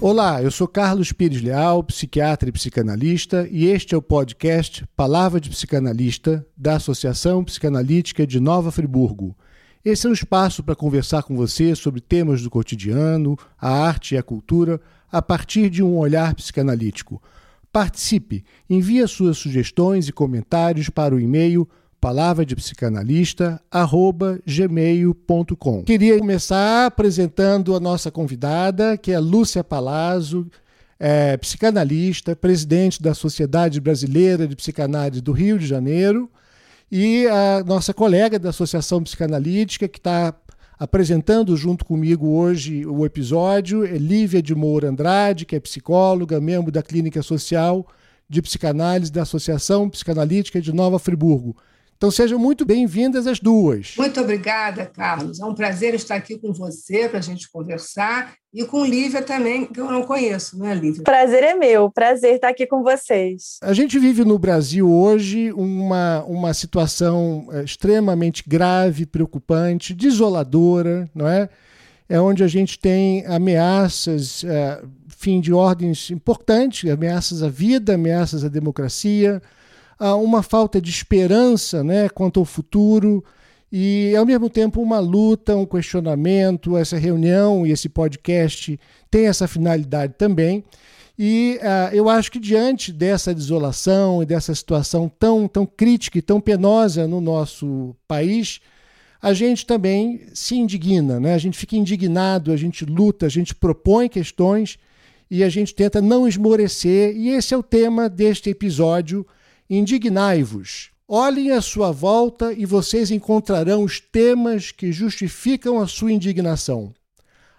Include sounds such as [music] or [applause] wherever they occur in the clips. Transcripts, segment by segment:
Olá, eu sou Carlos Pires Leal, psiquiatra e psicanalista, e este é o podcast Palavra de Psicanalista da Associação Psicanalítica de Nova Friburgo. Esse é um espaço para conversar com você sobre temas do cotidiano, a arte e a cultura, a partir de um olhar psicanalítico. Participe, envie suas sugestões e comentários para o e-mail palavra de psicanalista gmail.com. Queria começar apresentando a nossa convidada, que é Lúcia Palazzo, é, psicanalista, presidente da Sociedade Brasileira de Psicanálise do Rio de Janeiro, e a nossa colega da Associação Psicanalítica, que está apresentando junto comigo hoje o episódio, é Lívia de Moura Andrade, que é psicóloga, membro da Clínica Social de Psicanálise da Associação Psicanalítica de Nova Friburgo. Então sejam muito bem-vindas as duas. Muito obrigada, Carlos. É um prazer estar aqui com você para a gente conversar e com Lívia também, que eu não conheço, não é, Lívia? Prazer é meu, prazer estar aqui com vocês. A gente vive no Brasil hoje uma, uma situação eh, extremamente grave, preocupante, desoladora, não é? É onde a gente tem ameaças, é, fim de ordens importantes, ameaças à vida, ameaças à democracia, uma falta de esperança né, quanto ao futuro e, ao mesmo tempo, uma luta, um questionamento. Essa reunião e esse podcast tem essa finalidade também. E uh, eu acho que, diante dessa desolação e dessa situação tão, tão crítica e tão penosa no nosso país, a gente também se indigna, né? a gente fica indignado, a gente luta, a gente propõe questões e a gente tenta não esmorecer. E esse é o tema deste episódio Indignai-vos. Olhem à sua volta e vocês encontrarão os temas que justificam a sua indignação.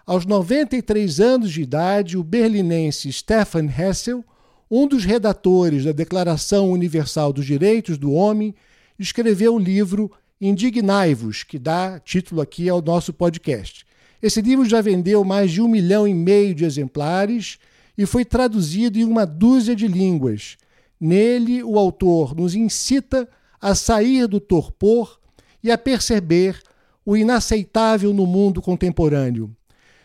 Aos 93 anos de idade, o berlinense Stefan Hessel, um dos redatores da Declaração Universal dos Direitos do Homem, escreveu o livro Indignai-vos, que dá título aqui ao nosso podcast. Esse livro já vendeu mais de um milhão e meio de exemplares e foi traduzido em uma dúzia de línguas. Nele, o autor nos incita a sair do torpor e a perceber o inaceitável no mundo contemporâneo.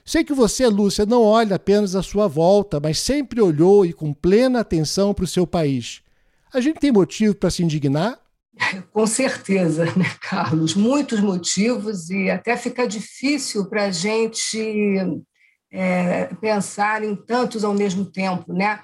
Sei que você, Lúcia, não olha apenas à sua volta, mas sempre olhou e com plena atenção para o seu país. A gente tem motivo para se indignar? [laughs] Com certeza, né, Carlos? Muitos motivos, e até fica difícil para a gente é, pensar em tantos ao mesmo tempo, né?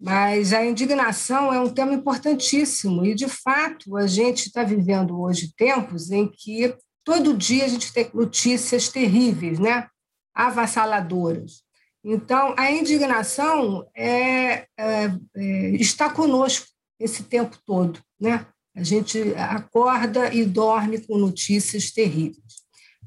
Mas a indignação é um tema importantíssimo e, de fato, a gente está vivendo hoje tempos em que todo dia a gente tem notícias terríveis, né? avassaladoras. Então, a indignação é, é, é, está conosco esse tempo todo. Né? A gente acorda e dorme com notícias terríveis.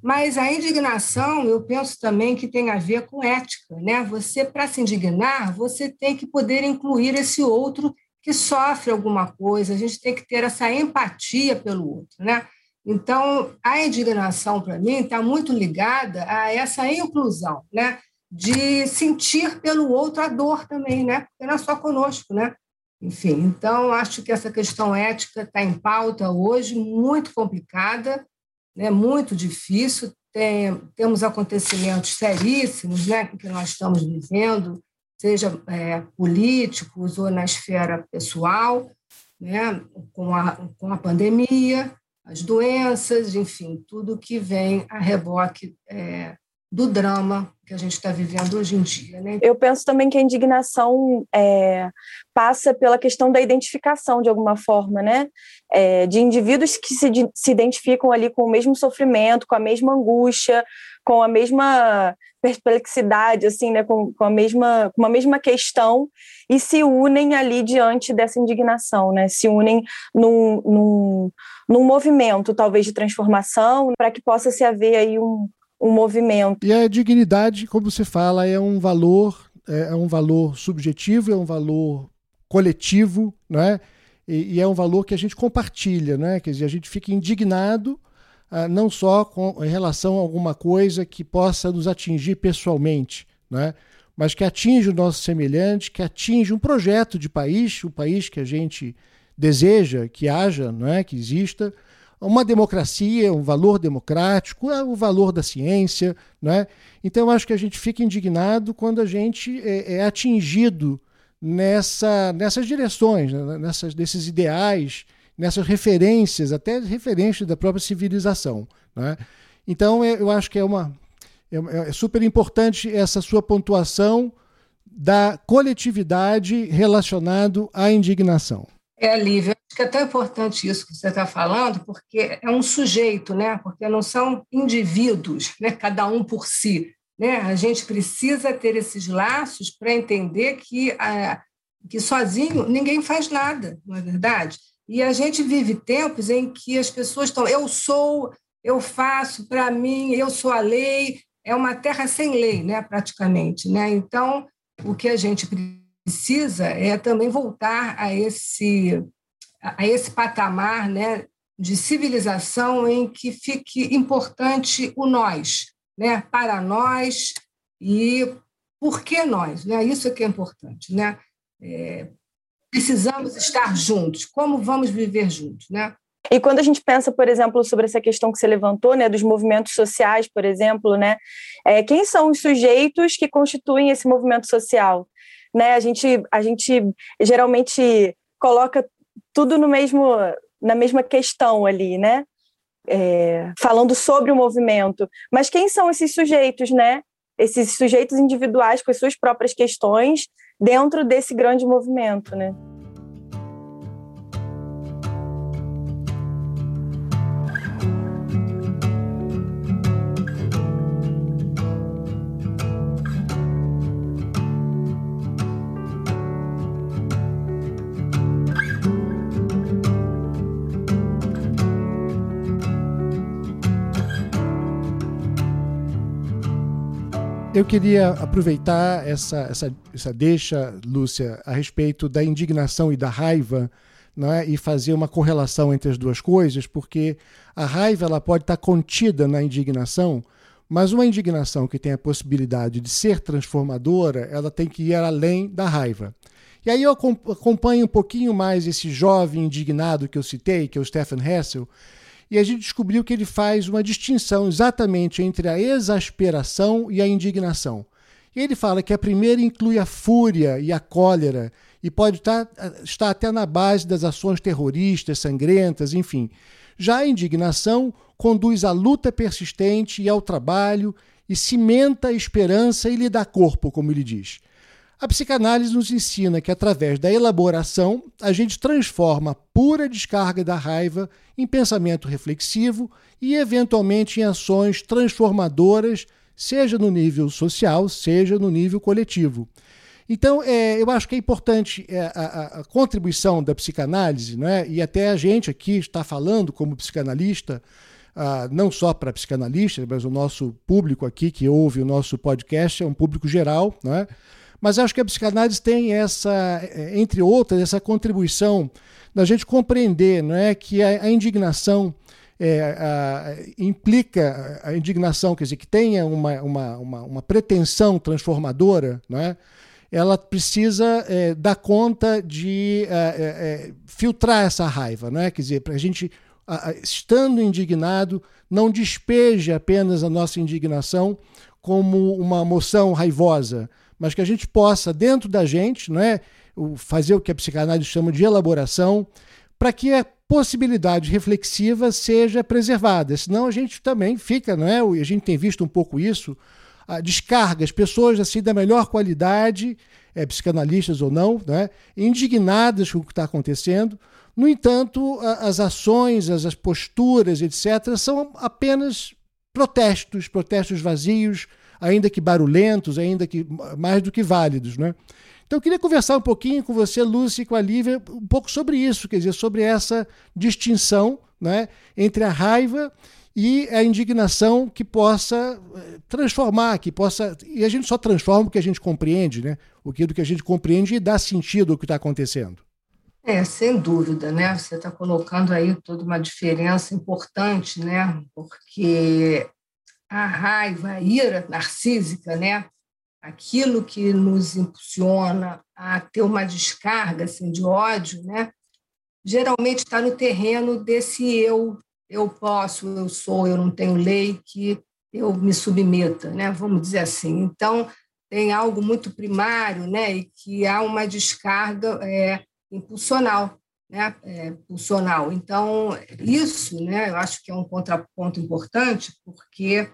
Mas a indignação, eu penso também que tem a ver com ética, né? Você, para se indignar, você tem que poder incluir esse outro que sofre alguma coisa, a gente tem que ter essa empatia pelo outro, né? Então, a indignação, para mim, está muito ligada a essa inclusão, né? De sentir pelo outro a dor também, né? Porque não é só conosco, né? Enfim, então, acho que essa questão ética está em pauta hoje, muito complicada, né, muito difícil. Tem, temos acontecimentos seríssimos né, que nós estamos vivendo, seja é, políticos ou na esfera pessoal, né, com, a, com a pandemia, as doenças, enfim, tudo que vem a reboque é, do drama que a gente está vivendo hoje em dia. Né? Eu penso também que a indignação é, passa pela questão da identificação, de alguma forma, né? É, de indivíduos que se, se identificam ali com o mesmo sofrimento, com a mesma angústia, com a mesma perplexidade, assim, né? com, com, a mesma, com uma mesma questão e se unem ali diante dessa indignação, né? se unem num, num, num movimento, talvez, de transformação, para que possa se haver aí um um movimento. E a dignidade, como você fala, é um valor, é, é um valor subjetivo, é um valor coletivo, né? E, e é um valor que a gente compartilha, né? Quer dizer, a gente fica indignado ah, não só com, em relação a alguma coisa que possa nos atingir pessoalmente, né? mas que atinge o nosso semelhante, que atinge um projeto de país, o país que a gente deseja que haja, não é? que exista, uma democracia, um valor democrático, é o valor da ciência. Né? Então, eu acho que a gente fica indignado quando a gente é, é atingido nessa, nessas direções, né? nessas, desses ideais, nessas referências, até referências da própria civilização. Né? Então, é, eu acho que é, uma, é, é super importante essa sua pontuação da coletividade relacionado à indignação. É, Lívia, acho que é tão importante isso que você está falando, porque é um sujeito, né? porque não são indivíduos, né? cada um por si. Né? A gente precisa ter esses laços para entender que, a, que sozinho ninguém faz nada, não é verdade? E a gente vive tempos em que as pessoas estão, eu sou, eu faço, para mim, eu sou a lei, é uma terra sem lei, né, praticamente. Né? Então, o que a gente precisa é também voltar a esse, a esse patamar né, de civilização em que fique importante o nós, né, para nós e por que nós. Né? Isso é que é importante. Né? É, precisamos estar juntos. Como vamos viver juntos? Né? E quando a gente pensa, por exemplo, sobre essa questão que você levantou, né, dos movimentos sociais, por exemplo, né, é, quem são os sujeitos que constituem esse movimento social? Né, a gente, a gente geralmente coloca tudo no mesmo, na mesma questão ali, né, é, falando sobre o movimento. Mas quem são esses sujeitos, né? Esses sujeitos individuais com as suas próprias questões dentro desse grande movimento, né? Eu queria aproveitar essa, essa, essa deixa, Lúcia, a respeito da indignação e da raiva, né, e fazer uma correlação entre as duas coisas, porque a raiva ela pode estar contida na indignação, mas uma indignação que tem a possibilidade de ser transformadora, ela tem que ir além da raiva. E aí eu acompanho um pouquinho mais esse jovem indignado que eu citei, que é o Stephen Hessel, e a gente descobriu que ele faz uma distinção exatamente entre a exasperação e a indignação. E ele fala que a primeira inclui a fúria e a cólera, e pode estar, estar até na base das ações terroristas, sangrentas, enfim. Já a indignação conduz à luta persistente e ao trabalho, e cimenta a esperança e lhe dá corpo, como ele diz. A psicanálise nos ensina que, através da elaboração, a gente transforma a pura descarga da raiva em pensamento reflexivo e, eventualmente, em ações transformadoras, seja no nível social, seja no nível coletivo. Então, é, eu acho que é importante é, a, a, contribuição da psicanálise, né? e até a gente aqui está falando como psicanalista, ah, não só para psicanalistas, mas o nosso público aqui que ouve o nosso podcast é um público geral, né? Mas acho que a psicanálise tem essa, entre outras, essa contribuição da gente compreender não é, que a, a indignação é, a, implica a indignação, quer dizer, que tenha uma, uma, uma, uma pretensão transformadora, não é? ela precisa é, dar conta de é, é, filtrar essa raiva, não é? Quer dizer, para a gente, estando indignado, não despeje apenas a nossa indignação como uma emoção raivosa, mas que a gente possa, dentro da gente, não é, fazer o que a psicanálise chama de elaboração, para que a possibilidade reflexiva seja preservada. Senão a gente também fica, não é? A gente tem visto um pouco isso, a descarga, as pessoas assim da melhor qualidade, é, psicanalistas ou não, né, indignadas com o que está acontecendo. No entanto, as ações, as posturas, etc., são apenas protestos, protestos vazios, ainda que barulhentos, ainda que mais do que válidos, né? Então eu queria conversar um pouquinho com você, Lúcia, e com a Lívia, um pouco sobre isso, quer dizer, sobre essa distinção né, entre a raiva e a indignação que possa eh, transformar, que possa. E a gente só transforma o que a gente compreende, né? O que do que a gente compreende e dá sentido ao que está acontecendo. É, sem dúvida, né? Você está colocando aí toda uma diferença importante, né? Porque a raiva, a ira narcísica, né? aquilo que nos impulsiona a ter uma descarga assim, de ódio, né? geralmente está no terreno desse eu eu posso, eu sou, eu não tenho lei que eu me submeta, né? vamos dizer assim. Então, tem algo muito primário né? e que há uma descarga é, impulsional. Né? É, pulsional. Então, isso né, eu acho que é um contraponto importante, porque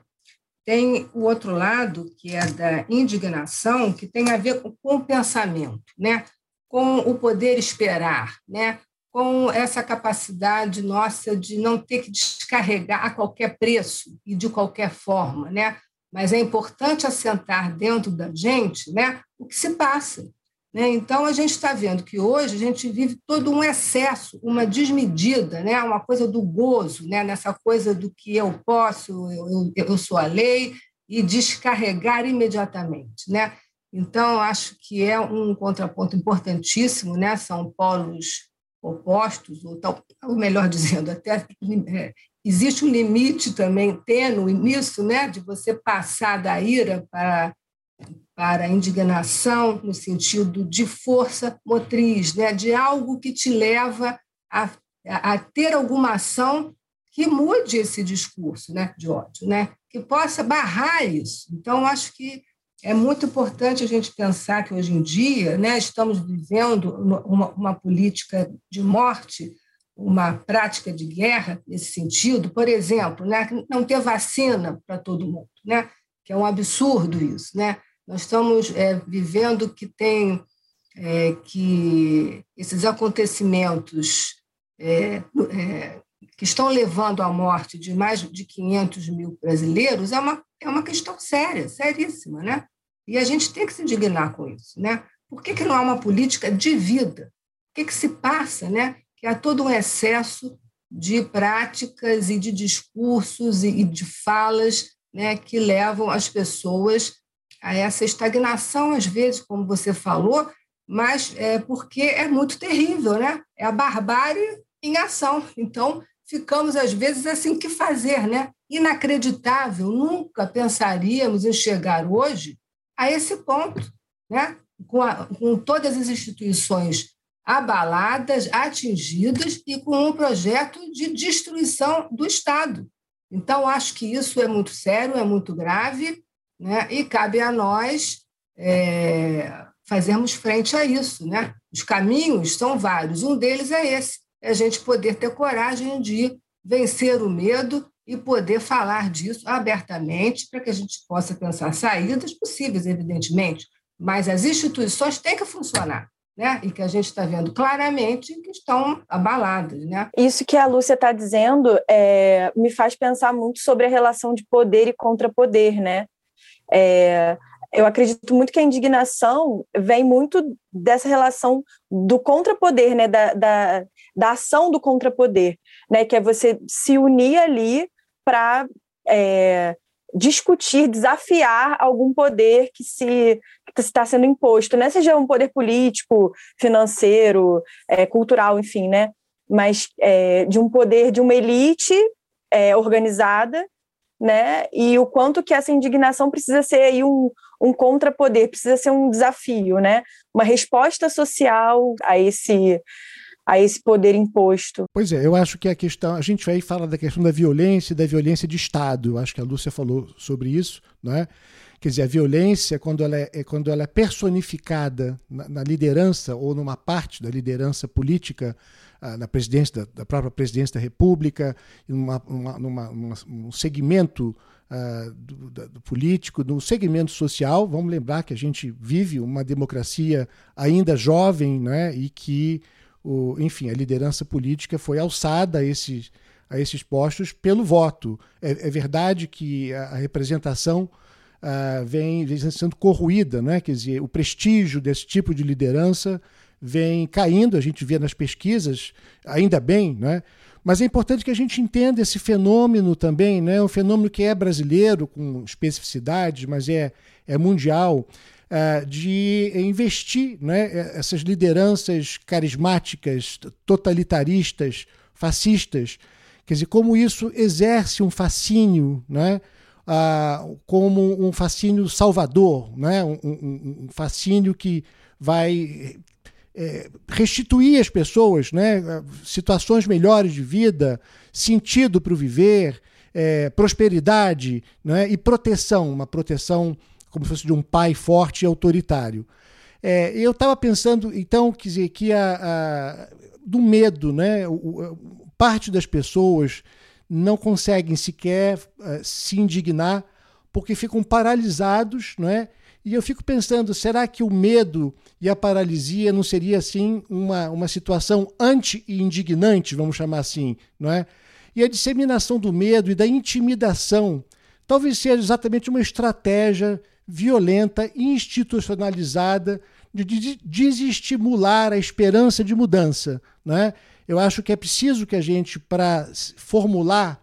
tem o outro lado, que é da indignação, que tem a ver com, com o pensamento, né? com o poder esperar, né? com essa capacidade nossa de não ter que descarregar a qualquer preço e de qualquer forma, né? Mas é importante assentar dentro da gente, né, o que se passa. Né? Então a gente está vendo que hoje a gente vive todo um excesso, uma desmedida, né, uma coisa do gozo, né, nessa coisa do que eu posso, eu, eu sou a lei e descarregar imediatamente, né? Então acho que é um contraponto importantíssimo, né? São polos opostos, ou, tal, ou melhor [laughs] dizendo, até é, existe um limite também tênue nisso, né, de você passar da ira para, para a indignação, no sentido de força motriz, né, de algo que te leva a, a ter alguma ação que mude esse discurso né, de ódio, né, que possa barrar isso. Então, acho que é muito importante a gente pensar que hoje em dia né, estamos vivendo uma, uma política de morte, uma prática de guerra nesse sentido. Por exemplo, né, não ter vacina para todo mundo, né, que é um absurdo isso. Né? Nós estamos é, vivendo que tem é, que esses acontecimentos é, é que estão levando à morte de mais de 500 mil brasileiros é uma, é uma questão séria, seríssima, né? E a gente tem que se indignar com isso, né? Por que, que não há uma política de vida? O que, que se passa, né? Que há todo um excesso de práticas e de discursos e de falas né, que levam as pessoas a essa estagnação, às vezes, como você falou, mas é porque é muito terrível, né? É a barbárie em ação. Então, ficamos, às vezes, assim, que fazer, né? Inacreditável, nunca pensaríamos em chegar hoje a esse ponto, né? com, a, com todas as instituições abaladas, atingidas e com um projeto de destruição do Estado. Então, acho que isso é muito sério, é muito grave, né? e cabe a nós é, fazermos frente a isso. Né? Os caminhos são vários, um deles é esse, é a gente poder ter coragem de vencer o medo e poder falar disso abertamente para que a gente possa pensar saídas possíveis, evidentemente, mas as instituições têm que funcionar. Né? E que a gente está vendo claramente que estão abaladas. Né? Isso que a Lúcia está dizendo é, me faz pensar muito sobre a relação de poder e contrapoder. Né? É, eu acredito muito que a indignação vem muito dessa relação do contrapoder, né? da, da, da ação do contrapoder, né? que é você se unir ali para é, discutir, desafiar algum poder que se está sendo imposto, né? Seja um poder político, financeiro, é, cultural, enfim, né? Mas é, de um poder de uma elite é, organizada, né? E o quanto que essa indignação precisa ser aí um, um contrapoder, precisa ser um desafio, né? Uma resposta social a esse a esse poder imposto. Pois é, eu acho que a questão, a gente aí fala da questão da violência da violência de Estado. Eu acho que a Lúcia falou sobre isso, não é? Quer dizer, a violência, quando ela é, é quando ela é personificada na, na, liderança ou numa parte da liderança política, ah, na presidência da, da, própria presidência da República, numa, numa, numa, num segmento uh, do, do, político, no segmento social. Vamos lembrar que a gente vive uma democracia ainda jovem né, e que o, enfim, a liderança política foi alçada a esses, a esses postos pelo voto. É, é verdade que a, a representação uh, vem, vem, sendo corroída, né? quer dizer, o prestígio desse tipo de liderança vem caindo, a gente vê nas pesquisas, ainda bem, né? mas é importante que a gente entenda esse fenômeno também, né? um fenômeno que é brasileiro, com especificidades, mas é, é mundial. Uh, de investir né, essas lideranças carismáticas, totalitaristas, fascistas. Quer dizer, como isso exerce um fascínio, né, uh, como um fascínio salvador, né, um, um, um fascínio que vai é, restituir às pessoas né, situações melhores de vida, sentido para o viver, é, prosperidade né, e proteção, uma proteção como se fosse de um pai forte e autoritário. É, eu estava pensando, então, quer dizer, que a, a do medo, né, o, parte das pessoas não conseguem sequer uh, se indignar porque ficam paralisados, não é? E eu fico pensando, será que o medo e a paralisia não seria assim uma, uma situação anti-indignante, vamos chamar assim, não é? E a disseminação do medo e da intimidação talvez seja exatamente uma estratégia violenta institucionalizada de desestimular a esperança de mudança, é? Eu acho que é preciso que a gente, para formular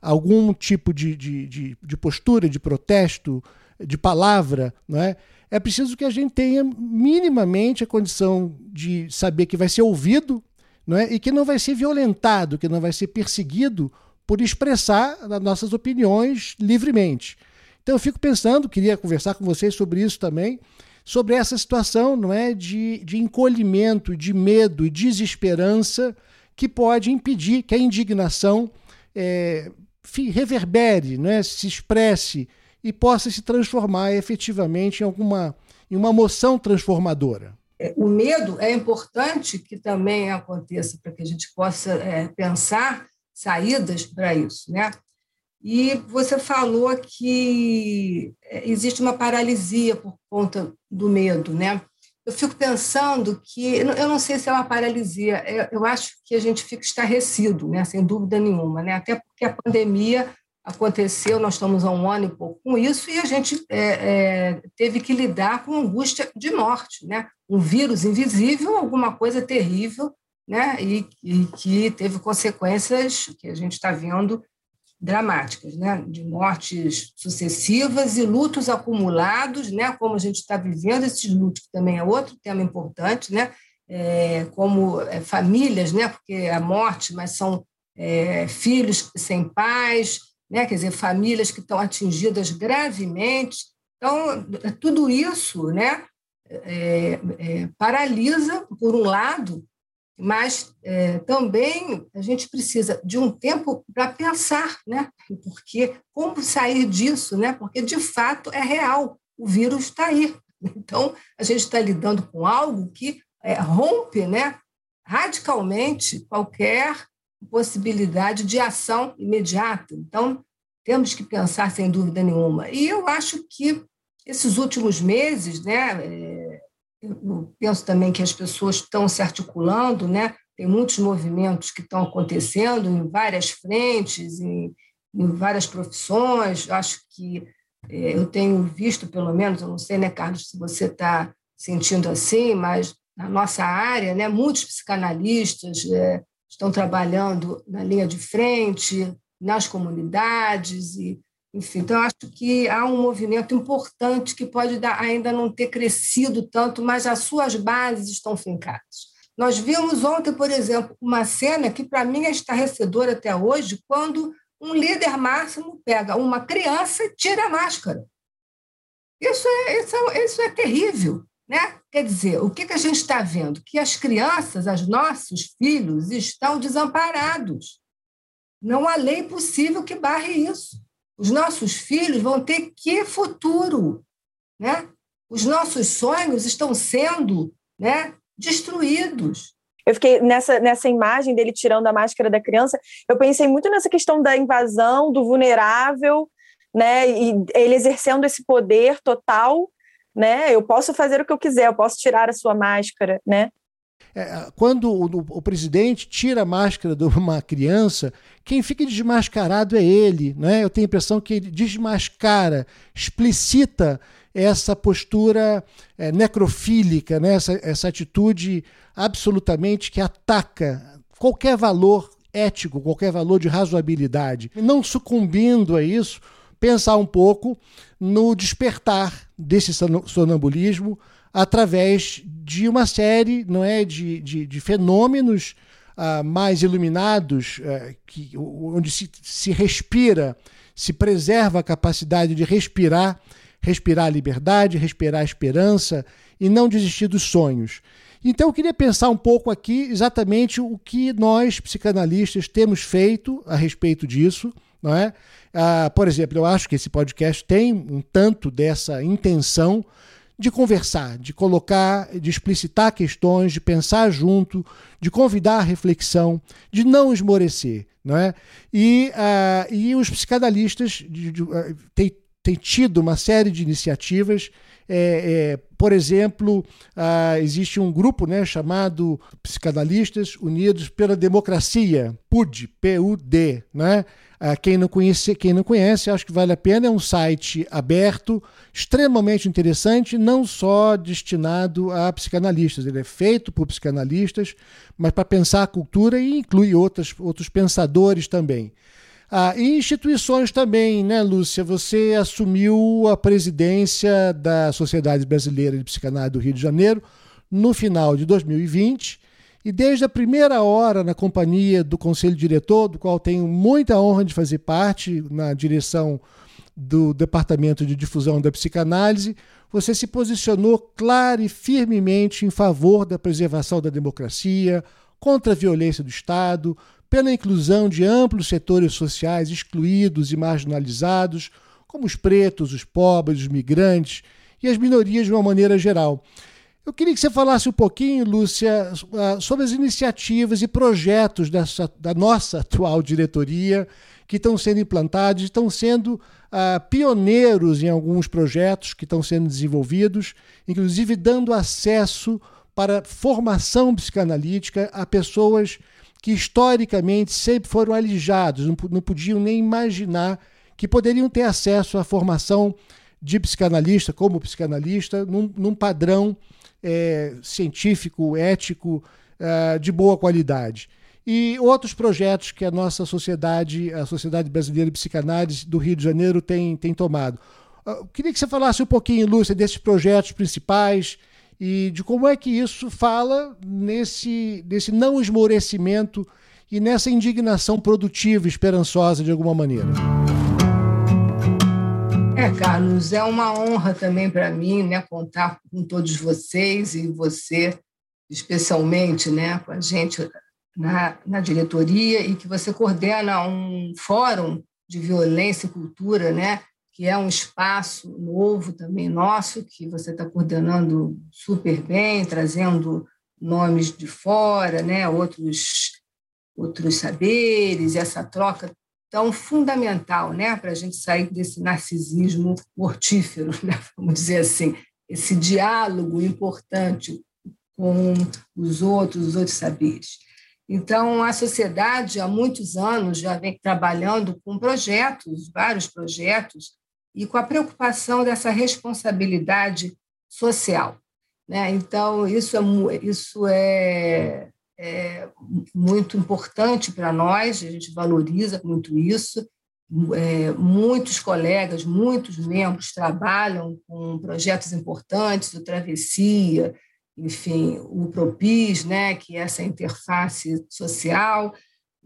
algum tipo de, de, de, de, postura, de protesto, de palavra, não é? é preciso que a gente tenha minimamente a condição de saber que vai ser ouvido não é? e que não vai ser violentado, que não vai ser perseguido por expressar as nossas opiniões livremente. Então eu fico pensando, queria conversar com vocês sobre isso também, sobre essa situação não é de, de encolhimento, de medo e desesperança que pode impedir que a indignação é, reverbere, né, se expresse e possa se transformar efetivamente em alguma em uma moção transformadora. É, o medo é importante que também aconteça para que a gente possa é, pensar saídas para isso, né? E você falou que é, existe uma paralisia por conta do medo, né? Eu fico pensando que, eu não sei se é uma paralisia, é, eu acho que a gente fica estarrecido, né, sem dúvida nenhuma, né, até porque a pandemia aconteceu, nós estamos há um ano e pouco com isso, e a gente é, é, teve que lidar com angústia de morte, né, um vírus invisível, alguma coisa terrível, né, e, e que teve consequências que a gente está vendo dramáticas, né? de mortes sucessivas e lutos acumulados, né? como a gente está vivendo esses lutos, que também é outro tema importante, né? É, como é, famílias, né? porque a morte, mas são é, filhos sem pais, né? quer dizer, famílias que estão atingidas gravemente. Então, tudo isso né? É, é, paralisa, por um lado, mas é, também a gente precisa de um tempo para pensar, né? Porque como sair disso, né? Porque de fato é real, o vírus está aí. Então a gente está lidando com algo que é, rompe, né? Radicalmente qualquer possibilidade de ação imediata. Então temos que pensar sem dúvida nenhuma. E eu acho que esses últimos meses, né? É, eu penso também que as pessoas estão se articulando, né? tem muitos movimentos que estão acontecendo em várias frentes, em, em várias profissões. Acho que é, eu tenho visto, pelo menos, eu não sei, né, Carlos, se você está sentindo assim, mas na nossa área, né, muitos psicanalistas é, estão trabalhando na linha de frente, nas comunidades, e enfim, então acho que há um movimento importante que pode dar, ainda não ter crescido tanto, mas as suas bases estão fincadas. Nós vimos ontem, por exemplo, uma cena que para mim é estarrecedora até hoje, quando um líder máximo pega uma criança e tira a máscara. Isso é, isso é, isso é terrível. Né? Quer dizer, o que, que a gente está vendo? Que as crianças, os nossos filhos, estão desamparados. Não há lei possível que barre isso. Os nossos filhos vão ter que futuro, né? Os nossos sonhos estão sendo, né, destruídos. Eu fiquei nessa, nessa imagem dele tirando a máscara da criança, eu pensei muito nessa questão da invasão, do vulnerável, né? E ele exercendo esse poder total, né? Eu posso fazer o que eu quiser, eu posso tirar a sua máscara, né? É, quando o, o, presidente tira a máscara de uma criança, quem fica desmascarado é ele. Né? Eu tenho a impressão que ele desmascara, explicita essa postura é, necrofílica, né? essa, essa atitude absolutamente que ataca qualquer valor ético, qualquer valor de razoabilidade. Não sucumbindo a isso, pensar um pouco no despertar desse sonambulismo através de uma série não é, de, de, de fenômenos uh, mais iluminados, uh, que, onde se, se respira, se preserva a capacidade de respirar, respirar a liberdade, respirar a esperança e não desistir dos sonhos. Então eu queria pensar um pouco aqui exatamente o que nós, psicanalistas, temos feito a respeito disso. Não é? Ah, por exemplo, eu acho que esse podcast tem um tanto dessa intenção de conversar, de colocar, de explicitar questões, de pensar junto, de convidar a reflexão, de não esmorecer. Não é? e, uh, e os psicanalistas de, de, uh, têm, têm tido uma série de iniciativas é, é, por exemplo, ah, existe um grupo né, chamado Psicanalistas Unidos pela Democracia, PUD, P-U-D, né? Ah, quem, não conhece, quem não conhece, acho que vale a pena. É um site aberto, extremamente interessante, não só destinado a psicanalistas. Ele é feito por psicanalistas, mas para pensar a cultura e inclui outras, outros pensadores também. Ah, e instituições também, né, Lúcia? Você assumiu a presidência da Sociedade Brasileira de Psicanálise do Rio de Janeiro no final de 2020 e desde a primeira hora na companhia do conselho diretor, do qual tenho muita honra de fazer parte na direção do Departamento de Difusão da Psicanálise, você se posicionou claro e firmemente em favor da preservação da democracia, contra a violência do Estado, pela inclusão de amplos setores sociais excluídos e marginalizados, como os pretos, os pobres, os migrantes e as minorias de uma maneira geral. Eu queria que você falasse um pouquinho, Lúcia, ah, sobre as iniciativas e projetos dessa, da nossa atual diretoria que estão sendo implantados, estão sendo uh, pioneiros em alguns projetos que estão sendo desenvolvidos, inclusive dando acesso para formação psicanalítica a pessoas que historicamente sempre foram alijados, não, não podiam nem imaginar que poderiam ter acesso à formação de psicanalista, como psicanalista, num, num padrão é, científico, ético, é, de boa qualidade. E outros projetos que a nossa sociedade, a Sociedade Brasileira de Psicanálise do Rio de Janeiro, tem, tem tomado. Eu queria que você falasse um pouquinho, Lúcia, desses projetos principais e de como é que isso fala nesse, nesse não esmorecimento e nessa indignação produtiva esperançosa de alguma maneira. É, Carlos, é uma honra também para mim né, contar com todos vocês e você, especialmente, né, com a gente na, na diretoria e que você coordena um fórum de violência e cultura, né, que é um espaço novo também nosso, que você está coordenando super bem, trazendo nomes de fora, né, outros, outros saberes, essa troca tão fundamental né, para a gente sair desse narcisismo mortífero, [laughs] né, vamos dizer assim, esse diálogo importante com os outros, os outros saberes. Então, a sociedade, há muitos anos, já vem trabalhando com projetos, vários projetos, e com a preocupação dessa responsabilidade social. Né? Então, isso é, isso é é muito importante para nós, a gente valoriza muito isso. É, muitos colegas, muitos membros trabalham com projetos importantes, o Travessia, enfim, o Propis, né, que é essa interface social,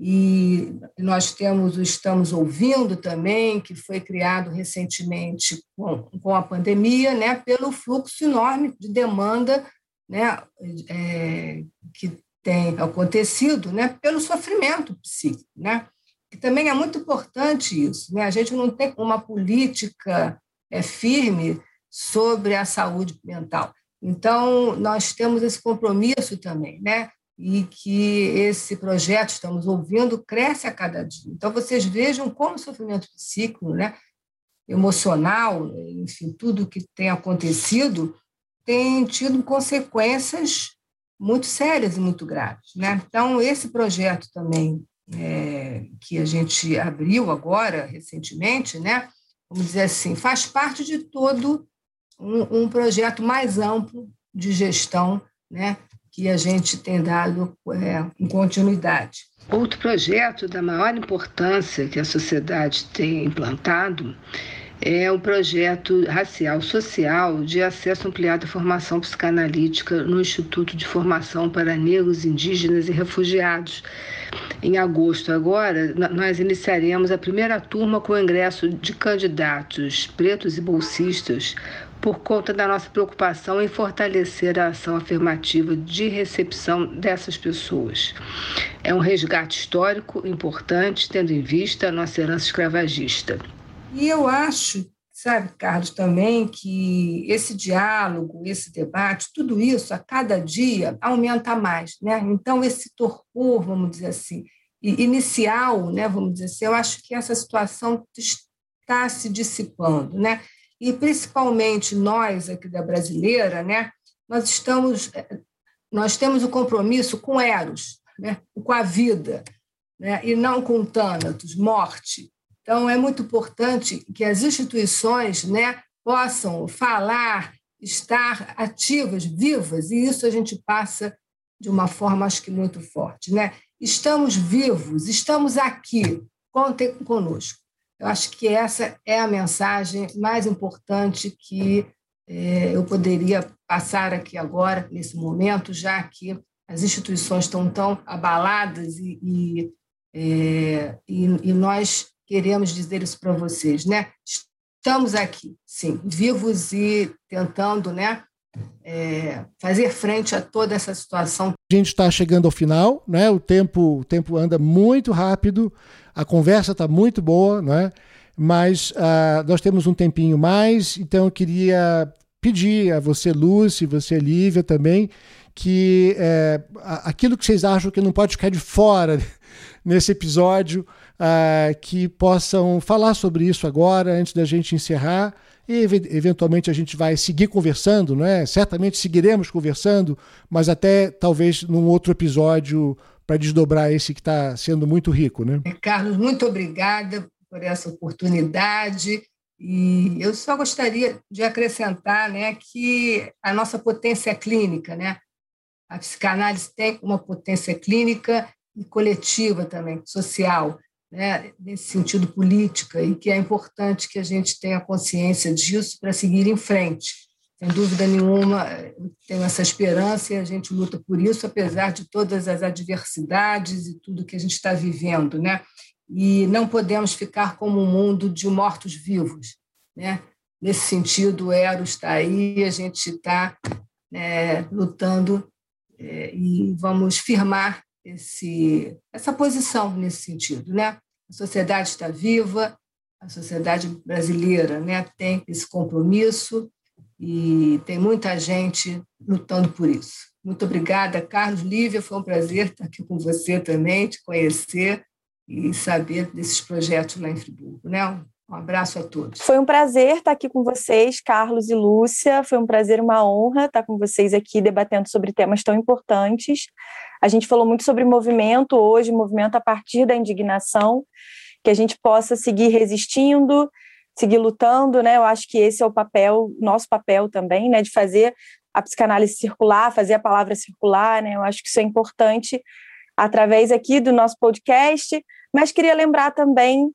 e nós temos o Estamos Ouvindo também, que foi criado recentemente com, com a pandemia, né, pelo fluxo enorme de demanda né, é, que tem acontecido né, pelo sofrimento psíquico, né? que também é muito importante isso. Né? A gente não tem uma política é, firme sobre a saúde mental. Então, nós temos esse compromisso também, né? E que esse projeto, estamos ouvindo, cresce a cada dia. Então, vocês vejam como o sofrimento psíquico, né? emocional, enfim, tudo que tem acontecido, tem tido consequências muito sérias e muito graves. Né? Então, esse projeto também é, que a gente abriu agora, recentemente, né? vamos dizer assim, faz parte de todo um, um projeto mais amplo de gestão né? Que a gente tem dado é, continuidade. Outro projeto da maior importância que a sociedade tem implantado é um projeto racial social de acesso ampliado à formação psicanalítica no Instituto de Formação para Negros, Indígenas e Refugiados. Em agosto, agora, nós iniciaremos a primeira turma com o ingresso de candidatos pretos e bolsistas por conta da nossa preocupação em fortalecer a ação afirmativa de recepção dessas pessoas. É um resgate histórico importante, tendo em vista a nossa herança escravagista. E eu acho, sabe, Carlos, também que esse diálogo, esse debate, tudo isso a cada dia aumenta mais, né? Então esse torpor, vamos dizer assim, inicial, né, vamos dizer assim, eu acho que essa situação está se dissipando, né? E principalmente nós aqui da brasileira, né, nós estamos nós temos o compromisso com Eros, né, com a vida, né, e não com Tânatos, morte. Então é muito importante que as instituições, né, possam falar, estar ativas, vivas, e isso a gente passa de uma forma acho que muito forte, né? Estamos vivos, estamos aqui, contem conosco. Eu acho que essa é a mensagem mais importante que é, eu poderia passar aqui agora, nesse momento, já que as instituições estão tão abaladas e, e, é, e, e nós queremos dizer isso para vocês, né? Estamos aqui, sim, vivos e tentando, né, é, fazer frente a toda essa situação. A gente está chegando ao final, né? O tempo, o tempo anda muito rápido, a conversa está muito boa, né? Mas uh, nós temos um tempinho mais, então eu queria pedir a você, Lúcia, você, Lívia, também, que é, aquilo que vocês acham que não pode ficar de fora [laughs] nesse episódio, uh, que possam falar sobre isso agora, antes da gente encerrar e eventualmente a gente vai seguir conversando, não é? Certamente seguiremos conversando, mas até talvez num outro episódio para desdobrar esse que está sendo muito rico, né? É, Carlos, muito obrigada por essa oportunidade. E eu só gostaria de acrescentar né, que a nossa potência clínica, né? A psicanálise tem uma potência clínica e coletiva também, social né, nesse sentido política, e que é importante que a gente tenha consciência disso para seguir em frente. Sem dúvida nenhuma, tenho essa esperança e a gente luta por isso, apesar de todas as adversidades e tudo que a gente está vivendo. Né? E não podemos ficar como um mundo de mortos-vivos. Né? Nesse sentido, o Eros está aí, a gente está é, lutando é, e vamos firmar esse, essa posição nesse sentido. Né? A sociedade está viva, a sociedade brasileira né, tem esse compromisso e tem muita gente lutando por isso. Muito obrigada, Carlos Lívia. Foi um prazer estar aqui com você também, te conhecer e saber desses projetos lá em Friburgo. Né? Um abraço a todos. Foi um prazer estar aqui com vocês, Carlos e Lúcia. Foi um prazer, uma honra estar com vocês aqui debatendo sobre temas tão importantes. A gente falou muito sobre movimento hoje, movimento a partir da indignação, que a gente possa seguir resistindo, seguir lutando, né? Eu acho que esse é o papel, nosso papel também, né, de fazer a psicanálise circular, fazer a palavra circular, né? Eu acho que isso é importante através aqui do nosso podcast, mas queria lembrar também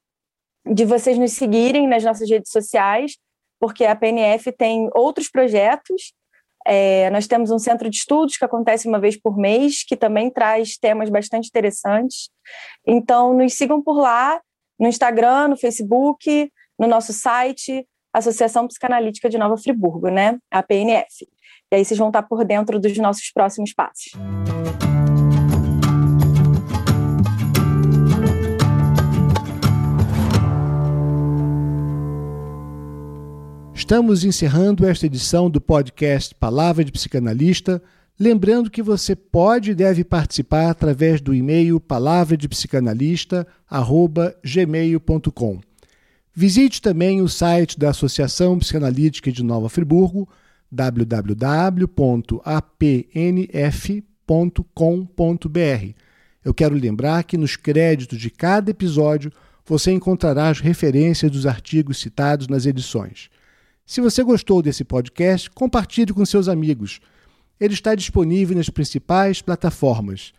de vocês nos seguirem nas nossas redes sociais, porque a PNF tem outros projetos é, nós temos um centro de estudos que acontece uma vez por mês, que também traz temas bastante interessantes. Então, nos sigam por lá, no Instagram, no Facebook, no nosso site, Associação Psicanalítica de Nova Friburgo, né? A PNF. E aí vocês vão estar por dentro dos nossos próximos passos. Estamos encerrando esta edição do podcast Palavra de Psicanalista, lembrando que você pode e deve participar através do e-mail palavradepsicanalista@gmail.com. Visite também o site da Associação Psicanalítica de Nova Friburgo, www.apnf.com.br. Eu quero lembrar que nos créditos de cada episódio você encontrará as referências dos artigos citados nas edições. Se você gostou desse podcast, compartilhe com seus amigos. Ele está disponível nas principais plataformas.